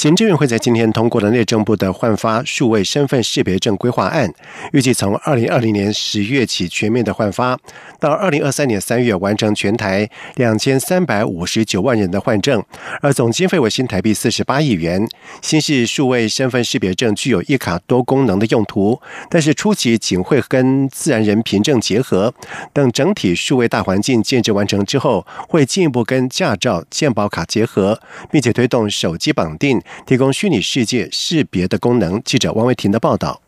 行政院会在今天通过了内政部的换发数位身份识别证规划案，预计从二零二零年十月起全面的换发，到二零二三年三月完成全台两千三百五十九万人的换证，而总经费为新台币四十八亿元。新式数位身份识别证具有一卡多功能的用途，但是初期仅会跟自然人凭证结合，等整体数位大环境建设完成之后，会进一步跟驾照、健保卡结合，并且推动手机绑定。提供虚拟世界识别的功能。记者王维婷的报道。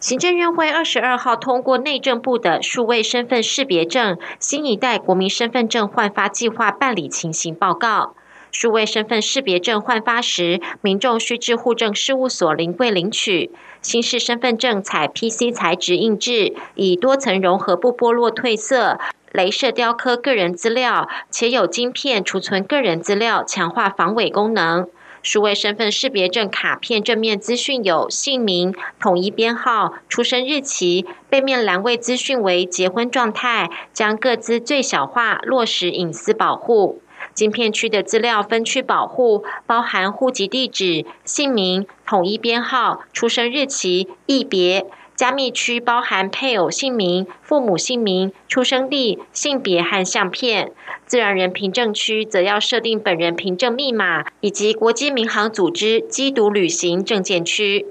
行政院会二十二号通过内政部的数位身份识别证新一代国民身份证换发计划办理情形报告。数位身份识别证换发时，民众需至户政事务所临柜领取。新式身份证采 PC 材质印制，以多层融合不剥落褪色、镭射雕刻个人资料，且有晶片储存个人资料，强化防伪功能。数位身份识别证卡片正面资讯有姓名、统一编号、出生日期；背面栏位资讯为结婚状态，将各自最小化，落实隐私保护。晶片区的资料分区保护，包含户籍地址、姓名、统一编号、出生日期、异别。加密区包含配偶姓名、父母姓名、出生地、性别和相片；自然人凭证区则要设定本人凭证密码以及国际民航组织缉毒旅行证件区。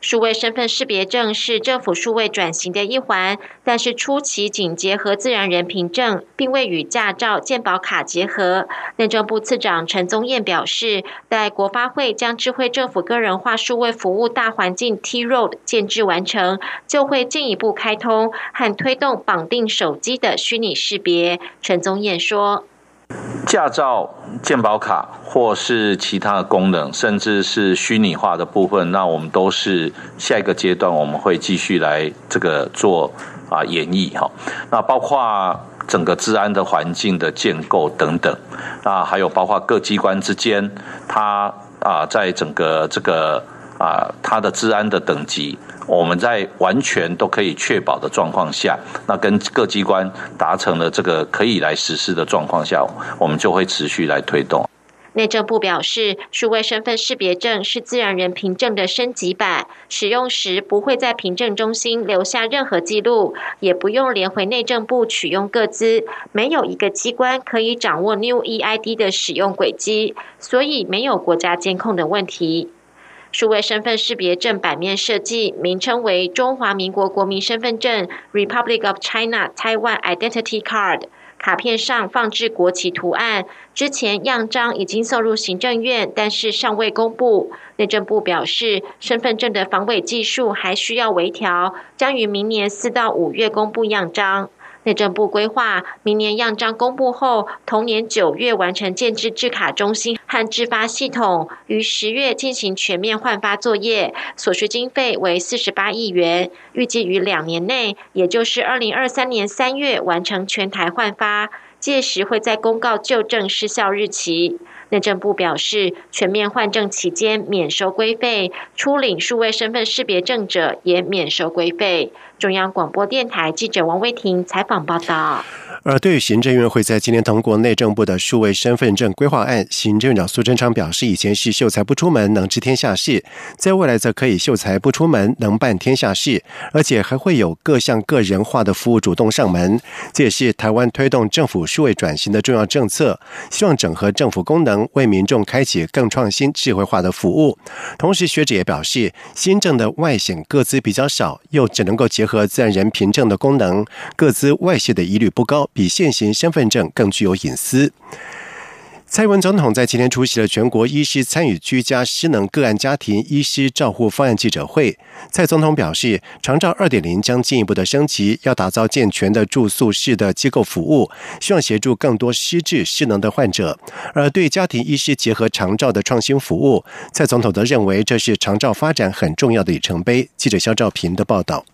数位身份识别证是政府数位转型的一环，但是初期仅结合自然人凭证，并未与驾照、健保卡结合。内政部次长陈宗彦表示，待国发会将智慧政府个人化数位服务大环境 T Road 建制完成，就会进一步开通和推动绑定手机的虚拟识别。陈宗彦说。驾照、健保卡或是其他的功能，甚至是虚拟化的部分，那我们都是下一个阶段我们会继续来这个做啊演绎哈。那包括整个治安的环境的建构等等，那还有包括各机关之间，它啊在整个这个啊它的治安的等级。我们在完全都可以确保的状况下，那跟各机关达成了这个可以来实施的状况下，我们就会持续来推动。内政部表示，数位身份识别证是自然人凭证的升级版，使用时不会在凭证中心留下任何记录，也不用连回内政部取用各资，没有一个机关可以掌握 New EID 的使用轨迹，所以没有国家监控的问题。数位身份识别证版面设计名称为“中华民国国民身份证 ”（Republic of China Taiwan Identity Card），卡片上放置国旗图案。之前样章已经送入行政院，但是尚未公布。内政部表示，身份证的防伪技术还需要微调，将于明年四到五月公布样章。内政部规划，明年样章公布后，同年九月完成建制制卡中心和制发系统，于十月进行全面换发作业，所需经费为四十八亿元，预计于两年内，也就是二零二三年三月完成全台换发，届时会在公告旧证失效日期。内政部表示，全面换证期间免收规费，出领数位身份识别证者也免收规费。中央广播电台记者王威婷采访报道。而对于行政院会在今天通过内政部的数位身份证规划案，行政院长苏贞昌表示，以前是秀才不出门能知天下事，在未来则可以秀才不出门能办天下事，而且还会有各项个人化的服务主动上门。这也是台湾推动政府数位转型的重要政策，希望整合政府功能，为民众开启更创新、智慧化的服务。同时，学者也表示，新政的外显各资比较少，又只能够结合自然人凭证的功能，各资外泄的疑虑不高。比现行身份证更具有隐私。蔡文总统在今天出席了全国医师参与居家失能个案家庭医师照护方案记者会。蔡总统表示，长照二点零将进一步的升级，要打造健全的住宿式的机构服务，希望协助更多失智失能的患者。而对家庭医师结合长照的创新服务，蔡总统则认为这是长照发展很重要的里程碑。记者肖兆平的报道。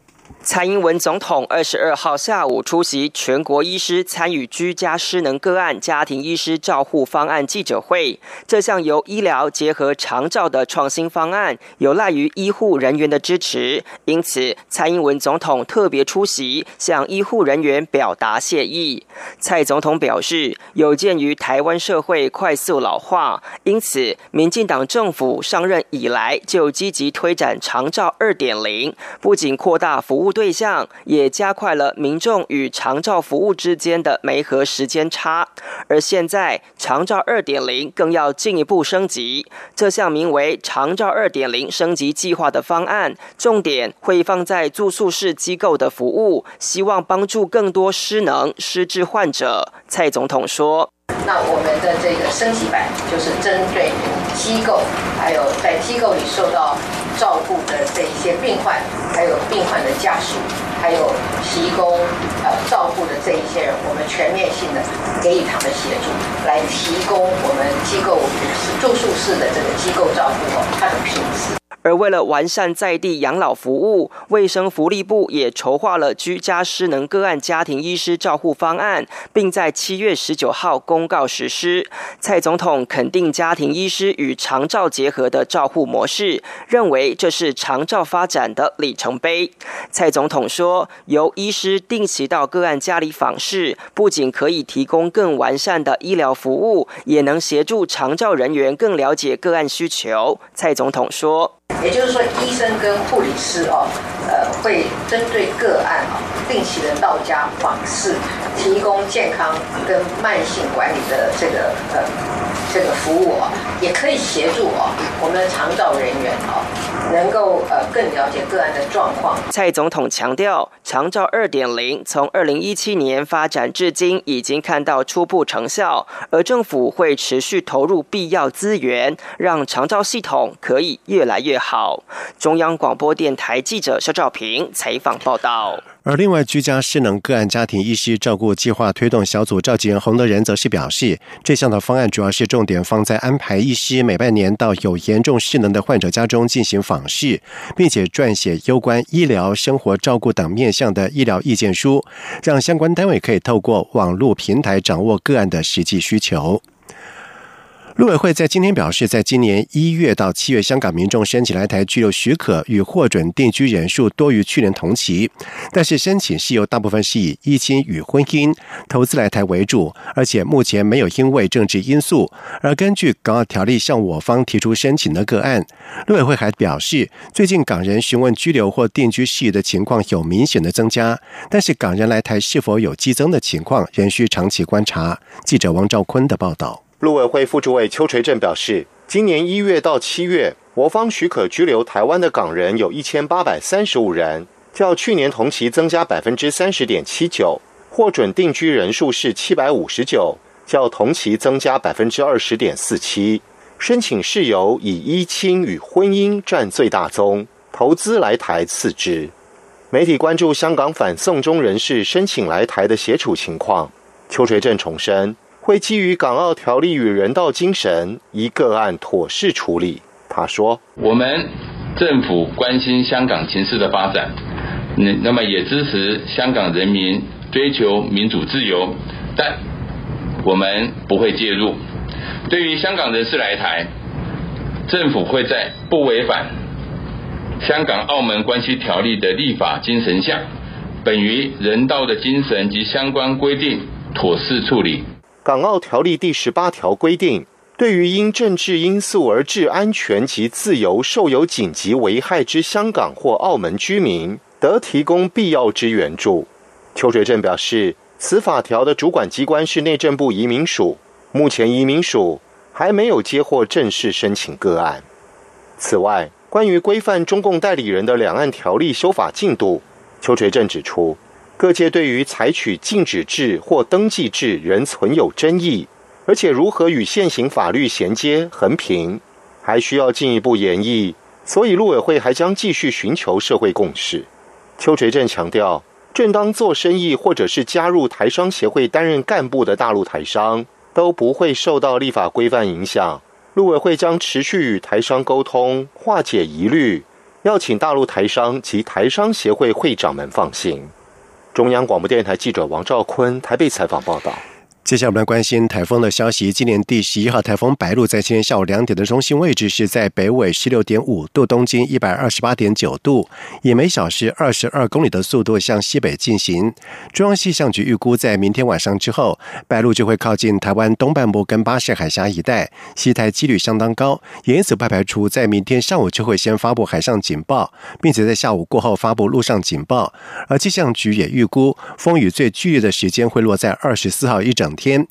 蔡英文总统二十二号下午出席全国医师参与居家失能个案家庭医师照护方案记者会。这项由医疗结合长照的创新方案，有赖于医护人员的支持，因此蔡英文总统特别出席，向医护人员表达谢意。蔡总统表示，有鉴于台湾社会快速老化，因此民进党政府上任以来就积极推展长照二点零，不仅扩大服务。对象也加快了民众与长照服务之间的媒合时间差，而现在长照二点零更要进一步升级。这项名为“长照二点零升级计划”的方案，重点会放在住宿式机构的服务，希望帮助更多失能失智患者。蔡总统说：“那我们的这个升级版就是针对机构，还有在机构里受到。”照顾的这一些病患，还有病患的家属，还有提供呃照顾的这一些人，我们全面性的给予他们协助，来提供我们机构住宿式的这个机构照顾哦，它的品质。而为了完善在地养老服务，卫生福利部也筹划了居家失能个案家庭医师照护方案，并在七月十九号公告实施。蔡总统肯定家庭医师与长照结合的照护模式，认为这是长照发展的里程碑。蔡总统说，由医师定期到个案家里访视，不仅可以提供更完善的医疗服务，也能协助长照人员更了解个案需求。蔡总统说。也就是说，医生跟护理师哦，呃，会针对个案啊，定期的到家访视，提供健康跟慢性管理的这个呃这个服务哦，也可以协助哦我们的长照人员哦。能够呃更了解个案的状况。蔡总统强调，长照二点零从二零一七年发展至今，已经看到初步成效，而政府会持续投入必要资源，让长照系统可以越来越好。中央广播电台记者肖兆平采访报道。而另外，居家失能个案家庭医师照顾计划推动小组召集人洪德仁则是表示，这项的方案主要是重点放在安排医师每半年到有严重失能的患者家中进行访视，并且撰写有关医疗、生活照顾等面向的医疗意见书，让相关单位可以透过网络平台掌握个案的实际需求。陆委会在今天表示，在今年一月到七月，香港民众申请来台居留许可与获准定居人数多于去年同期，但是申请是由大部分是以依亲与婚姻、投资来台为主，而且目前没有因为政治因素而根据港澳条例向我方提出申请的个案。陆委会还表示，最近港人询问居留或定居事宜的情况有明显的增加，但是港人来台是否有激增的情况，仍需长期观察。记者王兆坤的报道。陆委会副主委邱垂正表示，今年一月到七月，我方许可居留台湾的港人有一千八百三十五人，较去年同期增加百分之三十点七九；获准定居人数是七百五十九，较同期增加百分之二十点四七。申请事由以依亲与婚姻占最大宗，投资来台次之。媒体关注香港反送中人士申请来台的协处情况，邱垂正重申。会基于港澳条例与人道精神，一个案妥善处理。他说：“我们政府关心香港情势的发展，那那么也支持香港人民追求民主自由，但我们不会介入。对于香港人士来台，政府会在不违反香港澳门关系条例的立法精神下，本于人道的精神及相关规定，妥善处理。”港澳条例第十八条规定，对于因政治因素而致安全及自由受有紧急危害之香港或澳门居民，得提供必要之援助。邱垂正表示，此法条的主管机关是内政部移民署，目前移民署还没有接获正式申请个案。此外，关于规范中共代理人的两岸条例修法进度，邱垂正指出。各界对于采取禁止制或登记制仍存有争议，而且如何与现行法律衔接横平，还需要进一步研议。所以，陆委会还将继续寻求社会共识。邱垂正强调，正当做生意或者是加入台商协会担任干部的大陆台商，都不会受到立法规范影响。陆委会将持续与台商沟通，化解疑虑。要请大陆台商及台商协会会长们放心。中央广播电台记者王兆坤台北采访报道。接下来我们来关心台风的消息。今年第十一号台风白露在今天下午两点的中心位置是在北纬十六点五度、东经一百二十八点九度，以每小时二十二公里的速度向西北进行。中央气象局预估，在明天晚上之后，白露就会靠近台湾东半部跟巴士海峡一带，西台几率相当高，因此不排除在明天上午就会先发布海上警报，并且在下午过后发布陆上警报。而气象局也预估，风雨最剧烈的时间会落在二十四号一整。天，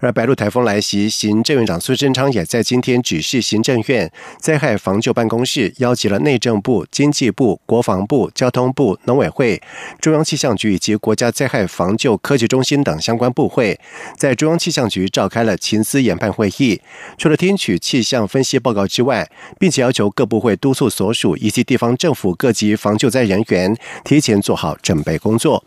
而白鹿台风来袭，行政院长苏贞昌也在今天指示行政院灾害防救办公室，邀集了内政部、经济部、国防部、交通部、农委会、中央气象局以及国家灾害防救科技中心等相关部会，在中央气象局召开了情思研判会议。除了听取气象分析报告之外，并且要求各部会督促所属以及地方政府各级防救灾人员提前做好准备工作。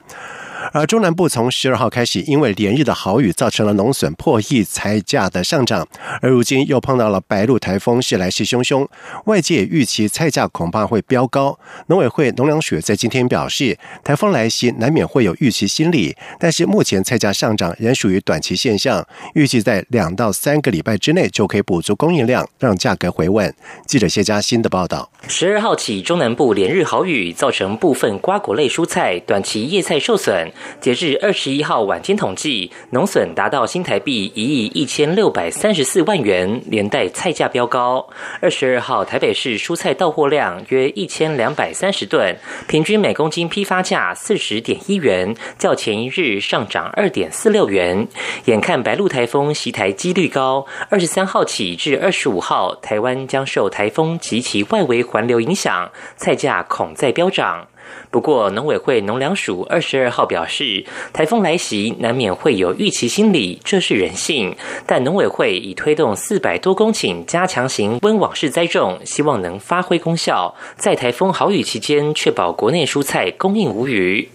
而中南部从十二号开始，因为连日的好雨，造成了农损破亿，菜价的上涨。而如今又碰到了白露台风，是来势汹汹，外界预期菜价恐怕会飙高。农委会农粮署在今天表示，台风来袭难免会有预期心理，但是目前菜价上涨仍属于短期现象，预计在两到三个礼拜之内就可以补足供应量，让价格回稳。记者谢佳欣的报道。十二号起，中南部连日好雨，造成部分瓜果类蔬菜、短期叶菜受损。截至二十一号晚间统计，农损达到新台币一亿一千六百三十四万元，连带菜价飙高。二十二号台北市蔬菜到货量约一千两百三十吨，平均每公斤批发价四十点一元，较前一日上涨二点四六元。眼看白鹿台风袭台几率高，二十三号起至二十五号，台湾将受台风及其外围环流影响，菜价恐再飙涨。不过，农委会农粮署二十二号表示，台风来袭难免会有预期心理，这是人性。但农委会已推动四百多公顷加强型温网式栽种，希望能发挥功效，在台风好雨期间确保国内蔬菜供应无虞。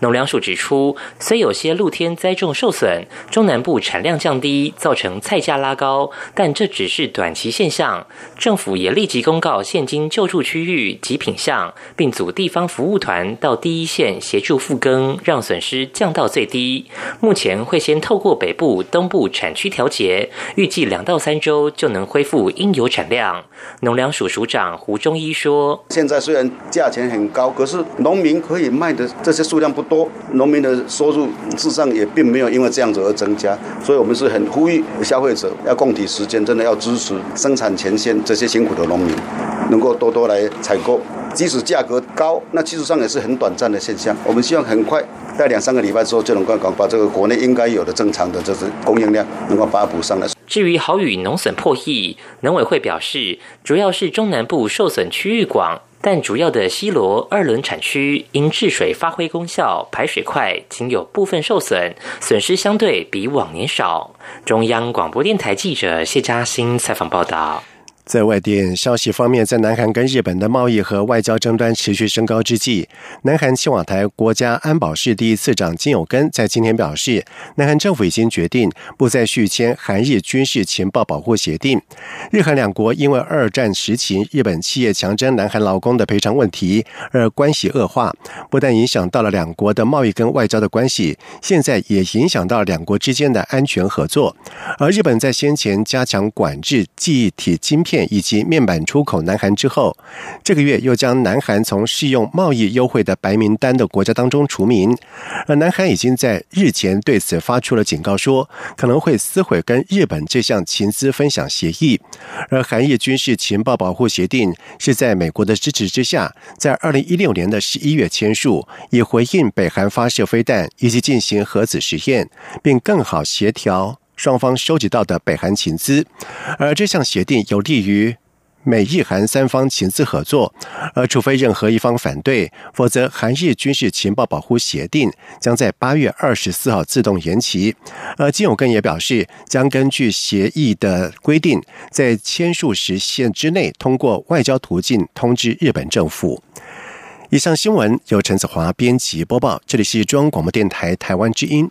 农粮署指出，虽有些露天栽种受损，中南部产量降低，造成菜价拉高，但这只是短期现象。政府也立即公告现金救助区域及品项，并组地方服务团到第一线协助复耕，让损失降到最低。目前会先透过北部、东部产区调节，预计两到三周就能恢复应有产量。农粮署署长胡中一说：“现在虽然价钱很高，可是农民可以卖的这些数量不多，农民的收入事实上也并没有因为这样子而增加，所以我们是很呼吁消费者要供体时间，真的要支持生产前线这些辛苦的农民，能够多多来采购。即使价格高，那技术上也是很短暂的现象。我们希望很快在两三个礼拜之后就能够把这个国内应该有的正常的这个供应量能够把它补上来。”至于好雨农损破亿，农委会表示，主要是中南部受损区域广，但主要的西罗二轮产区因治水发挥功效，排水快，仅有部分受损，损失相对比往年少。中央广播电台记者谢嘉欣采访报道。在外电消息方面，在南韩跟日本的贸易和外交争端持续升高之际，南韩青瓦台国家安保室第一次长金友根在今天表示，南韩政府已经决定不再续签韩日军事情报保护协定。日韩两国因为二战时期日本企业强征南韩劳工的赔偿问题而关系恶化，不但影响到了两国的贸易跟外交的关系，现在也影响到两国之间的安全合作。而日本在先前加强管制记忆体晶片。以及面板出口南韩之后，这个月又将南韩从适用贸易优惠的白名单的国家当中除名，而南韩已经在日前对此发出了警告，说可能会撕毁跟日本这项情资分享协议。而韩日军事情报保护协定是在美国的支持之下，在二零一六年的十一月签署，以回应北韩发射飞弹以及进行核子实验，并更好协调。双方收集到的北韩情资，而这项协定有利于美日韩三方情资合作，而除非任何一方反对，否则韩日军事情报保护协定将在八月二十四号自动延期。而金永根也表示，将根据协议的规定，在签署时限之内，通过外交途径通知日本政府。以上新闻由陈子华编辑播报，这里是中央广播电台台湾之音。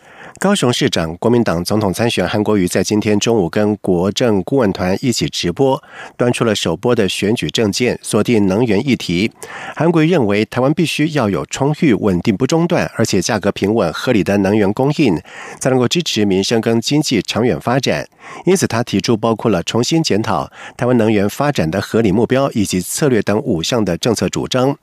高雄市长、国民党总统参选韩国瑜在今天中午跟国政顾问团一起直播，端出了首播的选举政见，锁定能源议题。韩国瑜认为，台湾必须要有充裕、稳定不中断，而且价格平稳、合理的能源供应，才能够支持民生跟经济长远发展。因此，他提出包括了重新检讨台湾能源发展的合理目标以及策略等五项的政策主张。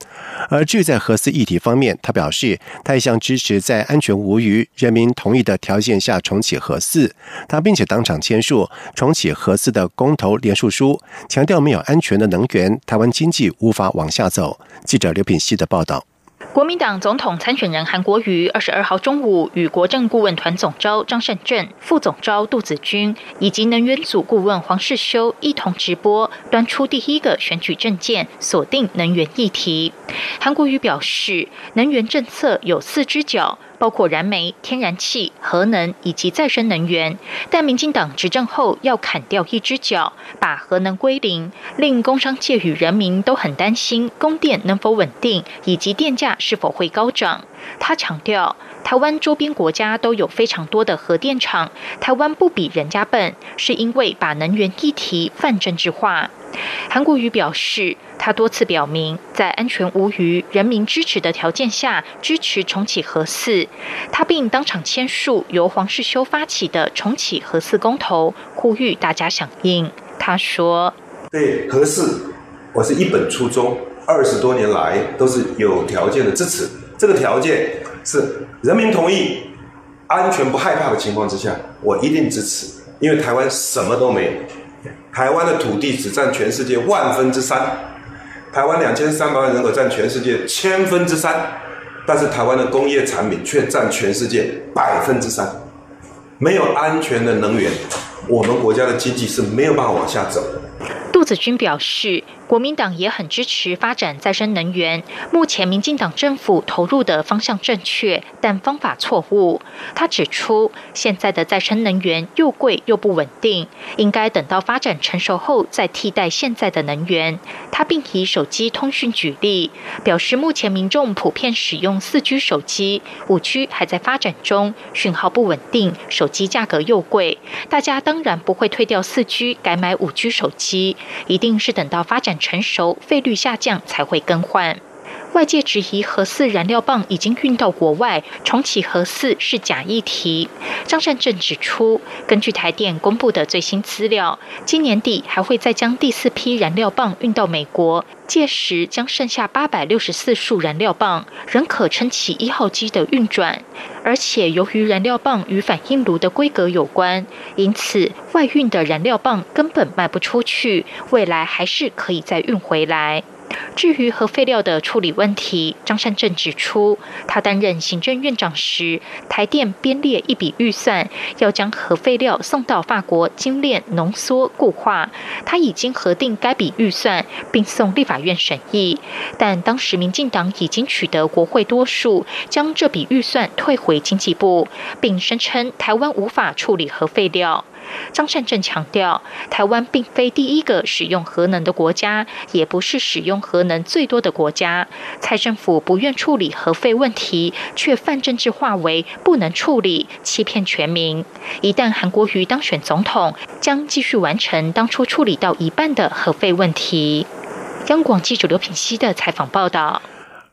而至于在核四议题方面，他表示，他一向支持在安全无虞、人民同意的条件下重启核四。他并且当场签署重启核四的公投联署书，强调没有安全的能源，台湾经济无法往下走。记者刘品希的报道。国民党总统参选人韩国瑜二十二号中午与国政顾问团总召张善政、副总召杜子君以及能源组顾问黄世修一同直播，端出第一个选举证件，锁定能源议题。韩国瑜表示，能源政策有四只脚。包括燃煤、天然气、核能以及再生能源，但民进党执政后要砍掉一只脚，把核能归零，令工商界与人民都很担心供电能否稳定，以及电价是否会高涨。他强调，台湾周边国家都有非常多的核电厂，台湾不比人家笨，是因为把能源议题泛政治化。韩国瑜表示，他多次表明，在安全无虞、人民支持的条件下，支持重启核四。他并当场签署由黄世修发起的重启核四公投，呼吁大家响应。他说：“对核四，我是一本初衷，二十多年来都是有条件的支持。这个条件是人民同意、安全不害怕的情况之下，我一定支持。因为台湾什么都没有。”台湾的土地只占全世界万分之三，台湾两千三百万人口占全世界千分之三，但是台湾的工业产品却占全世界百分之三。没有安全的能源，我们国家的经济是没有办法往下走的。杜子君表示。国民党也很支持发展再生能源。目前民进党政府投入的方向正确，但方法错误。他指出，现在的再生能源又贵又不稳定，应该等到发展成熟后再替代现在的能源。他并以手机通讯举例，表示目前民众普遍使用四 G 手机，五 G 还在发展中，讯号不稳定，手机价格又贵，大家当然不会退掉四 G 改买五 G 手机，一定是等到发展。成熟，费率下降才会更换。外界质疑核四燃料棒已经运到国外，重启核四是假议题。张善政指出，根据台电公布的最新资料，今年底还会再将第四批燃料棒运到美国，届时将剩下八百六十四束燃料棒，仍可撑起一号机的运转。而且由于燃料棒与反应炉的规格有关，因此外运的燃料棒根本卖不出去，未来还是可以再运回来。至于核废料的处理问题，张善政指出，他担任行政院长时，台电编列一笔预算，要将核废料送到法国精炼、浓缩、固化。他已经核定该笔预算，并送立法院审议。但当时民进党已经取得国会多数，将这笔预算退回经济部，并声称台湾无法处理核废料。张善政强调，台湾并非第一个使用核能的国家，也不是使用核能最多的国家。蔡政府不愿处理核废问题，却泛政治化为不能处理，欺骗全民。一旦韩国瑜当选总统，将继续完成当初处理到一半的核废问题。央广记者刘品熙的采访报道。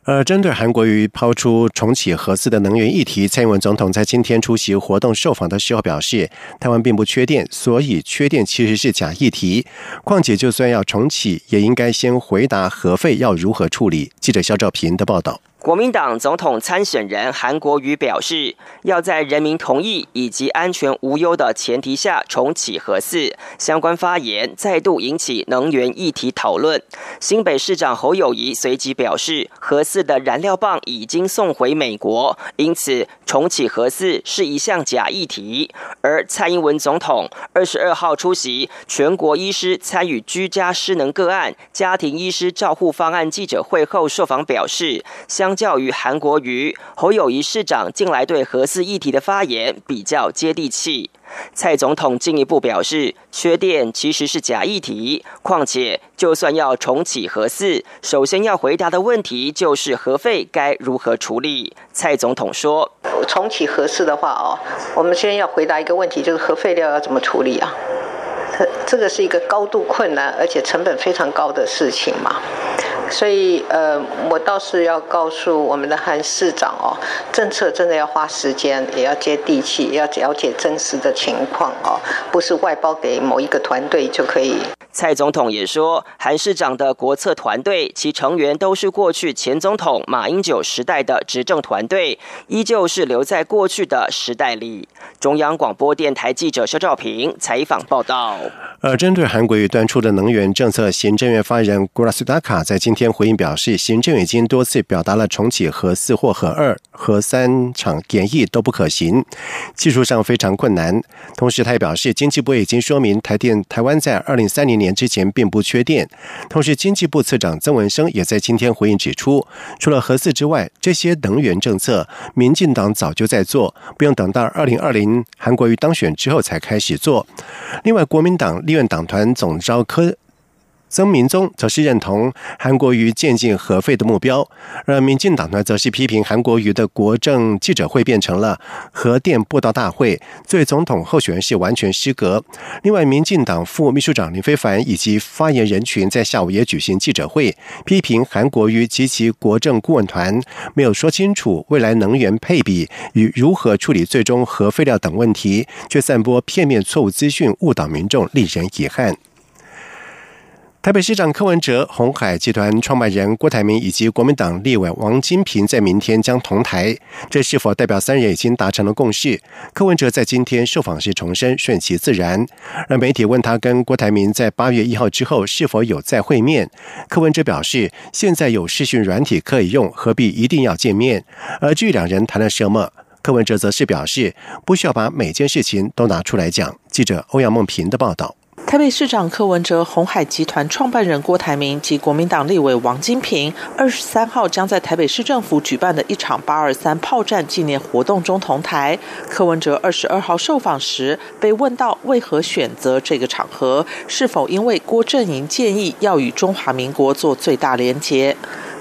而针对韩国瑜抛出重启核四的能源议题，蔡英文总统在今天出席活动受访的时候表示，台湾并不缺电，所以缺电其实是假议题。况且，就算要重启，也应该先回答核废要如何处理。记者肖兆平的报道。国民党总统参选人韩国瑜表示，要在人民同意以及安全无忧的前提下重启核四。相关发言再度引起能源议题讨论。新北市长侯友谊随即表示，核四的燃料棒已经送回美国，因此重启核四是一项假议题。而蔡英文总统二十二号出席全国医师参与居家失能个案家庭医师照护方案记者会后受访表示，相。相较于韩国瑜，侯友谊市长近来对核四议题的发言比较接地气。蔡总统进一步表示，缺电其实是假议题。况且，就算要重启核四，首先要回答的问题就是核废该如何处理。蔡总统说：“重启核四的话，哦，我们先要回答一个问题，就是核废料要怎么处理啊？这个是一个高度困难而且成本非常高的事情嘛。”所以，呃，我倒是要告诉我们的韩市长哦，政策真的要花时间，也要接地气，要了解真实的情况哦，不是外包给某一个团队就可以。蔡总统也说，韩市长的国策团队，其成员都是过去前总统马英九时代的执政团队，依旧是留在过去的时代里。中央广播电台记者肖兆平采访报道。而针对韩国瑜端出的能源政策，行政院发言人古拉斯达卡在今天回应表示，行政已经多次表达了重启核四或核二、核三厂演绎都不可行，技术上非常困难。同时，他也表示，经济部已经说明台电台湾在二零三零年。之前并不缺电。同时，经济部次长曾文生也在今天回应指出，除了核四之外，这些能源政策，民进党早就在做，不用等到二零二零韩国瑜当选之后才开始做。另外，国民党立院党团总召科。曾明宗则是认同韩国瑜渐进核废的目标，而民进党呢，则是批评韩国瑜的国政记者会变成了核电布道大会，对总统候选人是完全失格。另外，民进党副秘书长林非凡以及发言人群在下午也举行记者会，批评韩国瑜及其国政顾问团没有说清楚未来能源配比与如何处理最终核废料等问题，却散播片面错误资讯，误导民众，令人遗憾。台北市长柯文哲、红海集团创办人郭台铭以及国民党立委王金平在明天将同台，这是否代表三人已经达成了共识？柯文哲在今天受访时重申顺其自然。而媒体问他跟郭台铭在八月一号之后是否有再会面，柯文哲表示现在有视讯软体可以用，何必一定要见面？而据两人谈了什么，柯文哲则是表示不需要把每件事情都拿出来讲。记者欧阳梦平的报道。台北市长柯文哲、红海集团创办人郭台铭及国民党立委王金平，二十三号将在台北市政府举办的一场八二三炮战纪念活动中同台。柯文哲二十二号受访时被问到为何选择这个场合，是否因为郭阵营建议要与中华民国做最大连结？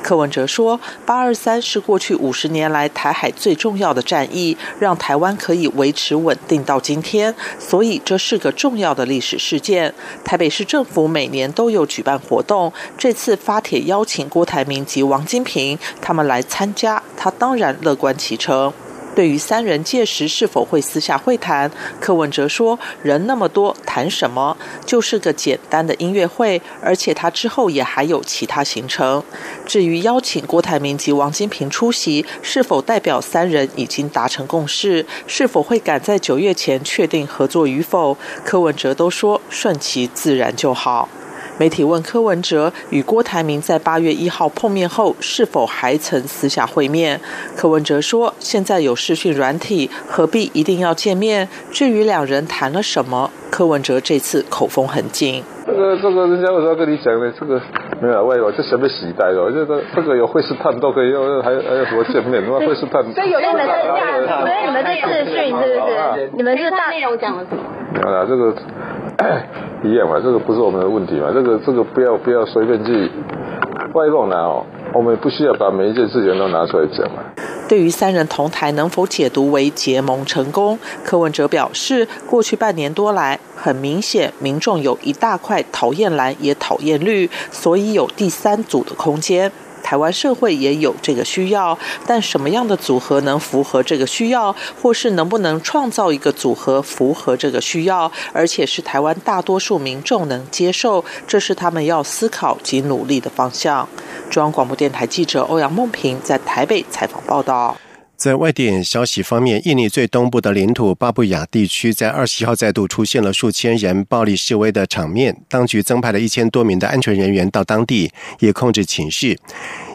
柯文哲说：“八二三是过去五十年来台海最重要的战役，让台湾可以维持稳定到今天，所以这是个重要的历史事件。台北市政府每年都有举办活动，这次发帖邀请郭台铭及王金平他们来参加，他当然乐观其成。”对于三人届时是否会私下会谈，柯文哲说：“人那么多，谈什么？就是个简单的音乐会，而且他之后也还有其他行程。至于邀请郭台铭及王金平出席，是否代表三人已经达成共识？是否会赶在九月前确定合作与否？柯文哲都说顺其自然就好。”媒体问柯文哲与郭台铭在八月一号碰面后是否还曾私下会面？柯文哲说：“现在有视讯软体，何必一定要见面？至于两人谈了什么，柯文哲这次口风很紧。这个这个，人家为什么跟你讲呢？这个没有外有，这什么时代哦？这个这个有会试探都可以，用，还还有什么见面？什么会试探？所以有用的是这样，所以你们这视讯是不是？你们是大内容讲了什么？啊，这个。一样嘛，这个不是我们的问题嘛，这个这个不要不要随便去外露拿哦，我们不需要把每一件事情都拿出来讲嘛。对于三人同台能否解读为结盟成功，柯文哲表示，过去半年多来，很明显民众有一大块讨厌蓝也讨厌绿，所以有第三组的空间。台湾社会也有这个需要，但什么样的组合能符合这个需要，或是能不能创造一个组合符合这个需要，而且是台湾大多数民众能接受，这是他们要思考及努力的方向。中央广播电台记者欧阳梦平在台北采访报道。在外电消息方面，印尼最东部的领土巴布亚地区在二十号再度出现了数千人暴力示威的场面，当局增派了一千多名的安全人员到当地，以控制情绪。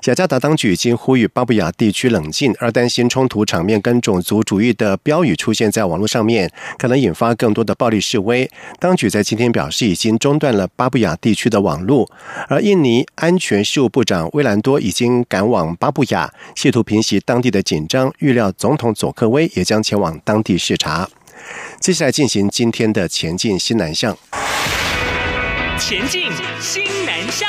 雅加达当局已经呼吁巴布亚地区冷静，而担心冲突场面跟种族主义的标语出现在网络上面，可能引发更多的暴力示威。当局在今天表示，已经中断了巴布亚地区的网络，而印尼安全事务部长威兰多已经赶往巴布亚，试图平息当地的紧张。预料总统佐科威也将前往当地视察。接下来进行今天的前进新南向。前进新南向。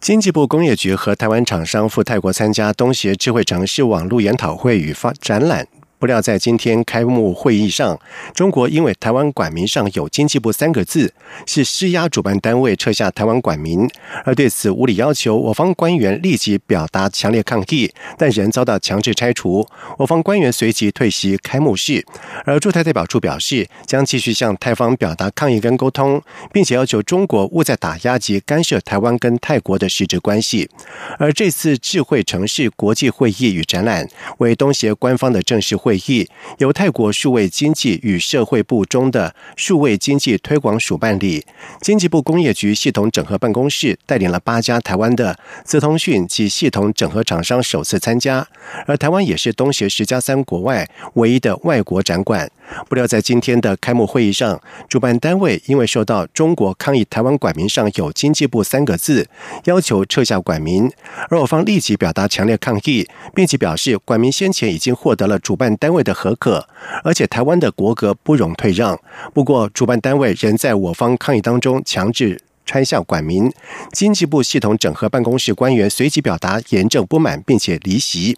经济部工业局和台湾厂商赴泰国参加东协智慧城市网络研讨会与发展览。不料，在今天开幕会议上，中国因为台湾管名上有“经济部”三个字，是施压主办单位撤下台湾管名，而对此无理要求，我方官员立即表达强烈抗议，但仍遭到强制拆除。我方官员随即退席开幕式，而驻台代表处表示，将继续向泰方表达抗议跟沟通，并且要求中国勿再打压及干涉台湾跟泰国的实质关系。而这次智慧城市国际会议与展览为东协官方的正式会。会议由泰国数位经济与社会部中的数位经济推广署办理，经济部工业局系统整合办公室带领了八家台湾的资通讯及系统整合厂商首次参加，而台湾也是东协十加三国外唯一的外国展馆。不料在今天的开幕会议上，主办单位因为受到中国抗议台湾馆名上有经济部三个字，要求撤下馆名，而我方立即表达强烈抗议，并且表示馆名先前已经获得了主办。单位的合可，而且台湾的国格不容退让。不过，主办单位仍在我方抗议当中强制拆向管民。经济部系统整合办公室官员随即表达严正不满，并且离席。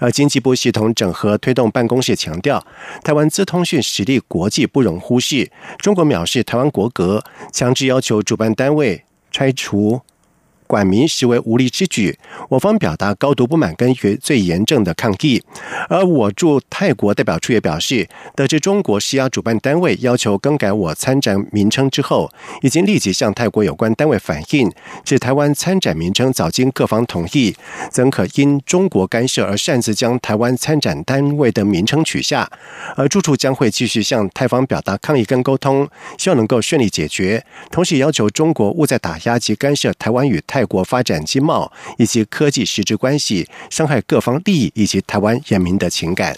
而经济部系统整合推动办公室强调，台湾资通讯实力国际不容忽视。中国藐视台湾国格，强制要求主办单位拆除。管民实为无力之举，我方表达高度不满跟最严正的抗议。而我驻泰国代表处也表示，得知中国施压主办单位要求更改我参展名称之后，已经立即向泰国有关单位反映，指台湾参展名称早经各方同意，怎可因中国干涉而擅自将台湾参展单位的名称取下？而住处将会继续向泰方表达抗议跟沟通，希望能够顺利解决，同时要求中国勿再打压及干涉台湾与泰。泰国发展经贸以及科技实质关系，伤害各方利益以及台湾人民的情感。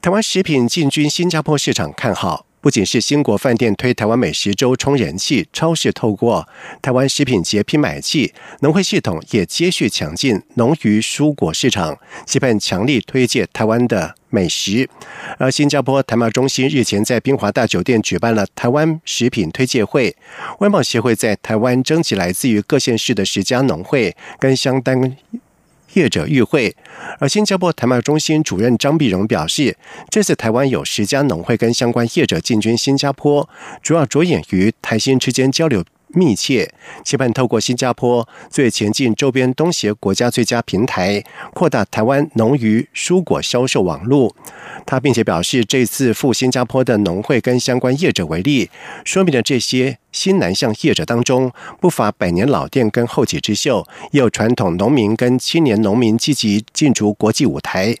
台湾食品进军新加坡市场看好，不仅是新国饭店推台湾美食周冲人气，超市透过台湾食品节批买气，农会系统也接续抢进农渔蔬果市场，期盼强力推介台湾的。美食，而新加坡台贸中心日前在宾华大酒店举办了台湾食品推介会，外贸协会在台湾征集来自于各县市的十家农会跟相当业者与会，而新加坡台贸中心主任张碧荣表示，这次台湾有十家农会跟相关业者进军新加坡，主要着眼于台新之间交流。密切期盼透过新加坡最前进周边东协国家最佳平台，扩大台湾农渔蔬果销售网络。他并且表示，这次赴新加坡的农会跟相关业者为例，说明了这些新南向业者当中，不乏百年老店跟后起之秀，也有传统农民跟青年农民积极进驻国际舞台。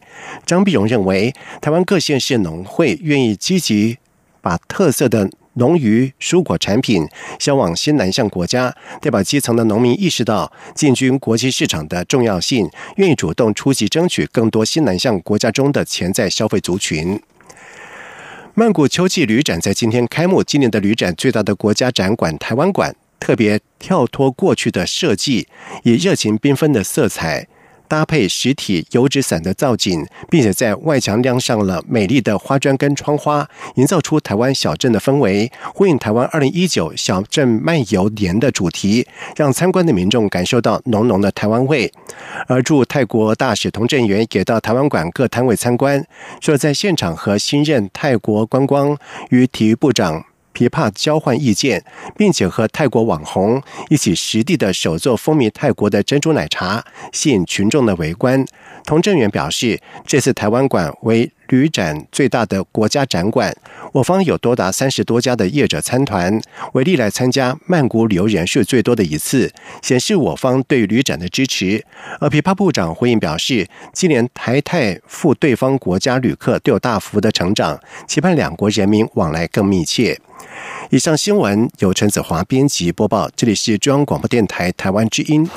张碧荣认为，台湾各县市农会愿意积极把特色的。农渔蔬果产品销往新南向国家，代表基层的农民意识到进军国际市场的重要性，愿意主动出击，争取更多新南向国家中的潜在消费族群。曼谷秋季旅展在今天开幕，今年的旅展最大的国家展馆台湾馆特别跳脱过去的设计，以热情缤纷的色彩。搭配实体油纸伞的造景，并且在外墙亮上了美丽的花砖跟窗花，营造出台湾小镇的氛围，呼应台湾二零一九小镇漫游年的主题，让参观的民众感受到浓浓的台湾味。而驻泰国大使童振源也到台湾馆各摊位参观，说在现场和新任泰国观光与体育部长。琵琶交换意见，并且和泰国网红一起实地的手做风靡泰国的珍珠奶茶，吸引群众的围观。童正元表示，这次台湾馆为旅展最大的国家展馆，我方有多达三十多家的业者参团，为历来参加曼谷旅游人数最多的一次，显示我方对旅展的支持。而琵琶部长回应表示，今年台泰赴对方国家旅客都有大幅的成长，期盼两国人民往来更密切。以上新闻由陈子华编辑播报，这里是中央广播电台台湾之音。